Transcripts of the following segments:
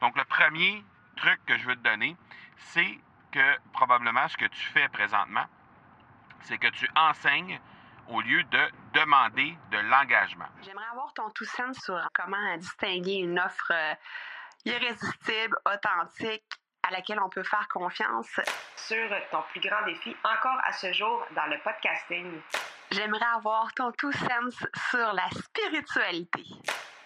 Donc, le premier truc que je veux te donner, c'est que probablement ce que tu fais présentement, c'est que tu enseignes au lieu de demander de l'engagement. J'aimerais avoir ton tout sens sur comment distinguer une offre euh, irrésistible, authentique, à laquelle on peut faire confiance. Sur ton plus grand défi encore à ce jour dans le podcasting. J'aimerais avoir ton tout sens sur la spiritualité.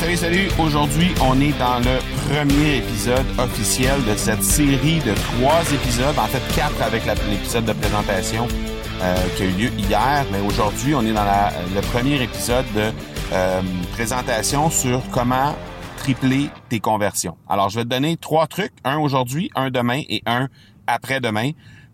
Salut, salut! Aujourd'hui, on est dans le premier épisode officiel de cette série de trois épisodes, en fait quatre avec l'épisode de présentation euh, qui a eu lieu hier, mais aujourd'hui, on est dans la, le premier épisode de euh, présentation sur comment tripler tes conversions. Alors, je vais te donner trois trucs, un aujourd'hui, un demain et un après-demain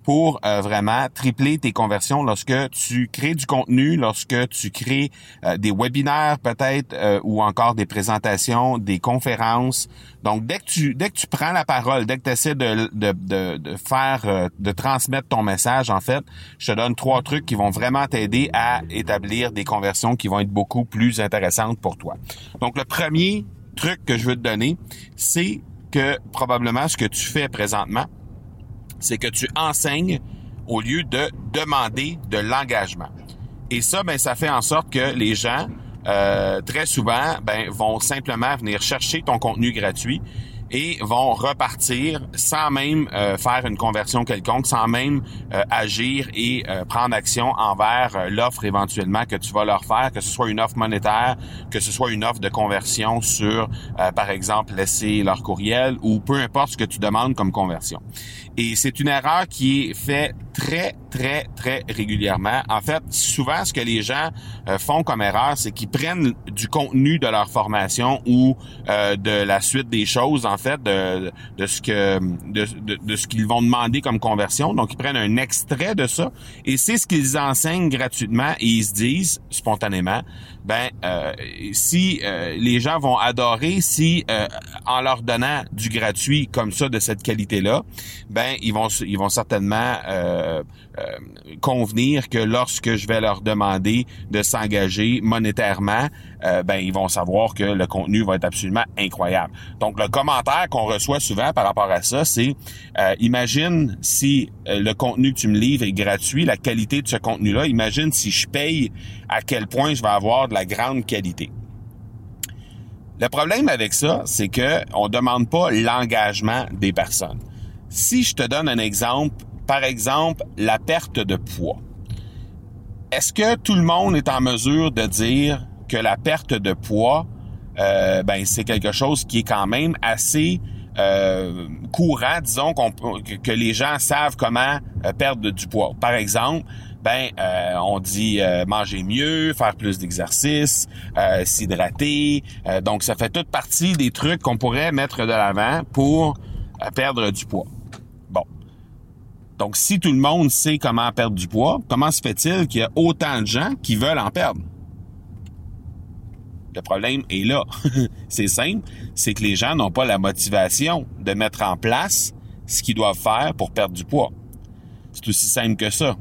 pour euh, vraiment tripler tes conversions lorsque tu crées du contenu, lorsque tu crées euh, des webinaires peut-être euh, ou encore des présentations, des conférences. Donc dès que tu dès que tu prends la parole, dès que tu essaies de, de, de, de faire de transmettre ton message en fait, je te donne trois trucs qui vont vraiment t'aider à établir des conversions qui vont être beaucoup plus intéressantes pour toi. Donc le premier truc que je veux te donner, c'est que probablement ce que tu fais présentement, c'est que tu enseignes au lieu de demander de l'engagement. Et ça, ben, ça fait en sorte que les gens, euh, très souvent, ben, vont simplement venir chercher ton contenu gratuit et vont repartir sans même euh, faire une conversion quelconque, sans même euh, agir et euh, prendre action envers l'offre éventuellement que tu vas leur faire, que ce soit une offre monétaire, que ce soit une offre de conversion sur, par exemple, laisser leur courriel ou peu importe ce que tu demandes comme conversion. Et c'est une erreur qui est faite très, très, très régulièrement. En fait, souvent, ce que les gens font comme erreur, c'est qu'ils prennent du contenu de leur formation ou de la suite des choses, en fait de, de ce que de, de, ce qu'ils vont demander comme conversion. Donc ils prennent un extrait de ça et c'est ce qu'ils enseignent gratuitement et ils se disent spontanément ben euh, si euh, les gens vont adorer si euh, en leur donnant du gratuit comme ça de cette qualité là ben ils vont ils vont certainement convenir que lorsque je vais leur demander de s'engager monétairement ben ils vont savoir que le contenu va être absolument incroyable donc le commentaire qu'on reçoit souvent par rapport à ça c'est imagine si le contenu que tu me livres est gratuit la qualité de ce contenu là imagine si je paye à quel point je vais avoir de la grande qualité. Le problème avec ça, c'est que on demande pas l'engagement des personnes. Si je te donne un exemple, par exemple, la perte de poids. Est-ce que tout le monde est en mesure de dire que la perte de poids, euh, ben c'est quelque chose qui est quand même assez euh, courant, disons que les gens savent comment euh, perdre du poids? Par exemple, ben euh, on dit manger mieux, faire plus d'exercice, euh, s'hydrater. donc ça fait toute partie des trucs qu'on pourrait mettre de l'avant pour perdre du poids. Donc si tout le monde sait comment perdre du poids, comment se fait-il qu'il y a autant de gens qui veulent en perdre? Le problème est là. c'est simple, c'est que les gens n'ont pas la motivation de mettre en place ce qu'ils doivent faire pour perdre du poids. C'est aussi simple que ça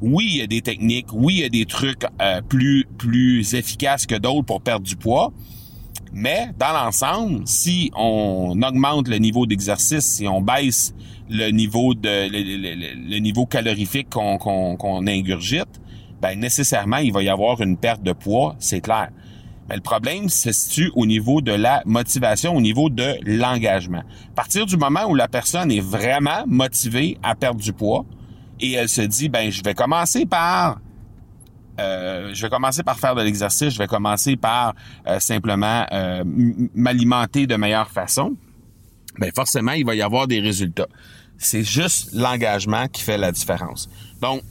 oui, il y a des techniques, oui, il y a des trucs euh, plus plus efficaces que d'autres pour perdre du poids. Mais dans l'ensemble, si on augmente le niveau d'exercice, si on baisse le niveau de le, niveau calorifique qu'on ingurgite, ben nécessairement il va y avoir une perte de poids, c'est clair. Mais le problème se situe au niveau de la motivation, au niveau de l'engagement. À partir du moment où la personne est vraiment motivée à perdre du poids, et elle se dit ben je vais commencer par euh, je vais commencer par faire de l'exercice, je vais commencer par euh, simplement euh, m'alimenter de meilleure façon. Ben forcément, il va y avoir des résultats. C'est juste l'engagement qui fait la différence. Donc,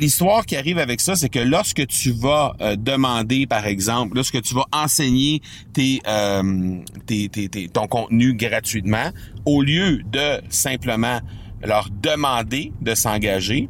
l'histoire qui arrive avec ça, c'est que lorsque tu vas euh, demander, par exemple, lorsque tu vas enseigner tes, euh, tes, tes, ton contenu gratuitement, au lieu de simplement leur demander de s'engager,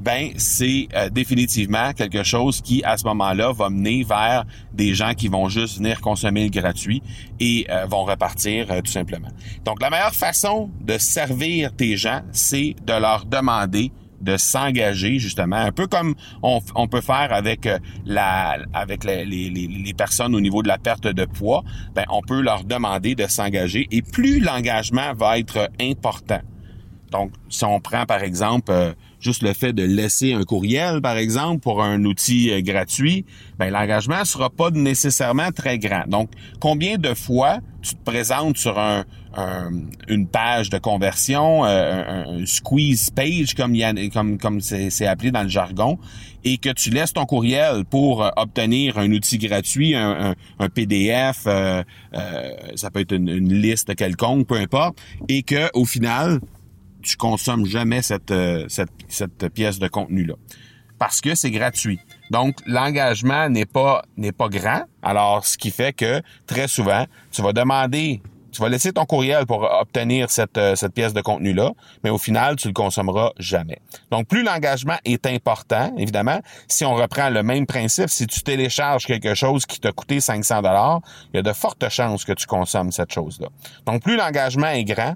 ben c'est euh, définitivement quelque chose qui à ce moment-là va mener vers des gens qui vont juste venir consommer le gratuit et euh, vont repartir euh, tout simplement. Donc la meilleure façon de servir tes gens, c'est de leur demander de s'engager justement un peu comme on, on peut faire avec la avec les, les, les, personnes au niveau de la perte de poids ben on peut leur demander de s'engager et plus l'engagement va être important donc si on prend par exemple juste le fait de laisser un courriel, par exemple, pour un outil euh, gratuit, ben, l'engagement sera pas nécessairement très grand. Donc, combien de fois tu te présentes sur un, une page de conversion, euh, un, squeeze page comme il comme comme c'est appelé dans le jargon, et que tu laisses ton courriel pour euh, obtenir un outil gratuit, un, PDF, ça peut être une, une, liste quelconque, peu importe, et que au final tu consommes jamais cette, euh, cette, cette pièce de contenu-là. Parce que c'est gratuit. Donc, l'engagement n'est pas, n'est pas grand. Alors, ce qui fait que très souvent, tu vas demander, tu vas laisser ton courriel pour obtenir cette, euh, cette pièce de contenu-là, mais au final, tu le consommeras jamais. Donc, plus l'engagement est important, évidemment, si on reprend le même principe, si tu télécharges quelque chose qui t'a coûté 500 dollars, il y a de fortes chances que tu consommes cette chose-là. Donc, plus l'engagement est grand,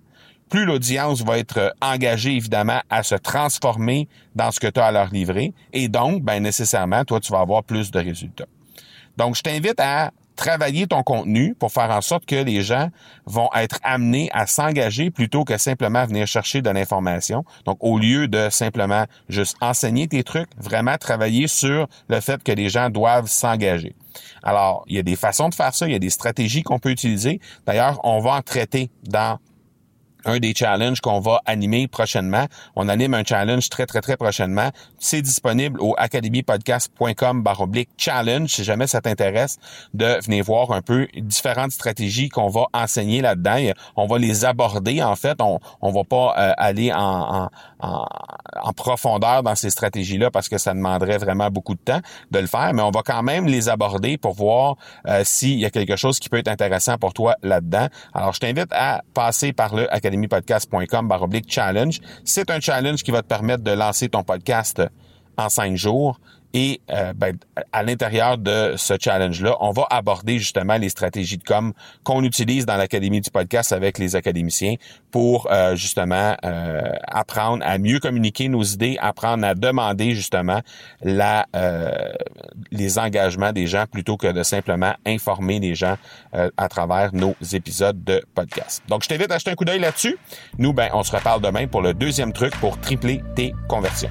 plus l'audience va être euh, engagée, évidemment, à se transformer dans ce que tu as à leur livrer. Et donc, ben, nécessairement, toi, tu vas avoir plus de résultats. Donc, je t'invite à travailler ton contenu pour faire en sorte que les gens vont être amenés à s'engager plutôt que simplement venir chercher de l'information. Donc, au lieu de simplement juste enseigner tes trucs, vraiment travailler sur le fait que les gens doivent s'engager. Alors, il y a des façons de faire ça, il y a des stratégies qu'on peut utiliser. D'ailleurs, on va en traiter dans un des challenges qu'on va animer prochainement. On anime un challenge très, très, très prochainement. C'est disponible au academypodcast.com baroblique challenge si jamais ça t'intéresse de venir voir un peu différentes stratégies qu'on va enseigner là-dedans. On va les aborder, en fait. On, on va pas euh, aller en, en, profondeur dans ces stratégies-là parce que ça demanderait vraiment beaucoup de temps de le faire, mais on va quand même les aborder pour voir euh, s'il y a quelque chose qui peut être intéressant pour toi là-dedans. Alors, je t'invite à passer par le académie challenge. C'est un challenge qui va te permettre de lancer ton podcast en cinq jours. Et euh, ben, à l'intérieur de ce challenge-là, on va aborder justement les stratégies de com qu'on utilise dans l'Académie du podcast avec les académiciens pour euh, justement euh, apprendre à mieux communiquer nos idées, apprendre à demander justement la, les engagements des gens plutôt que de simplement informer les gens à travers nos épisodes de podcast. Donc, je t'invite à acheter un coup d'œil là-dessus. Nous, ben, on se reparle demain pour le deuxième truc pour tripler tes conversions.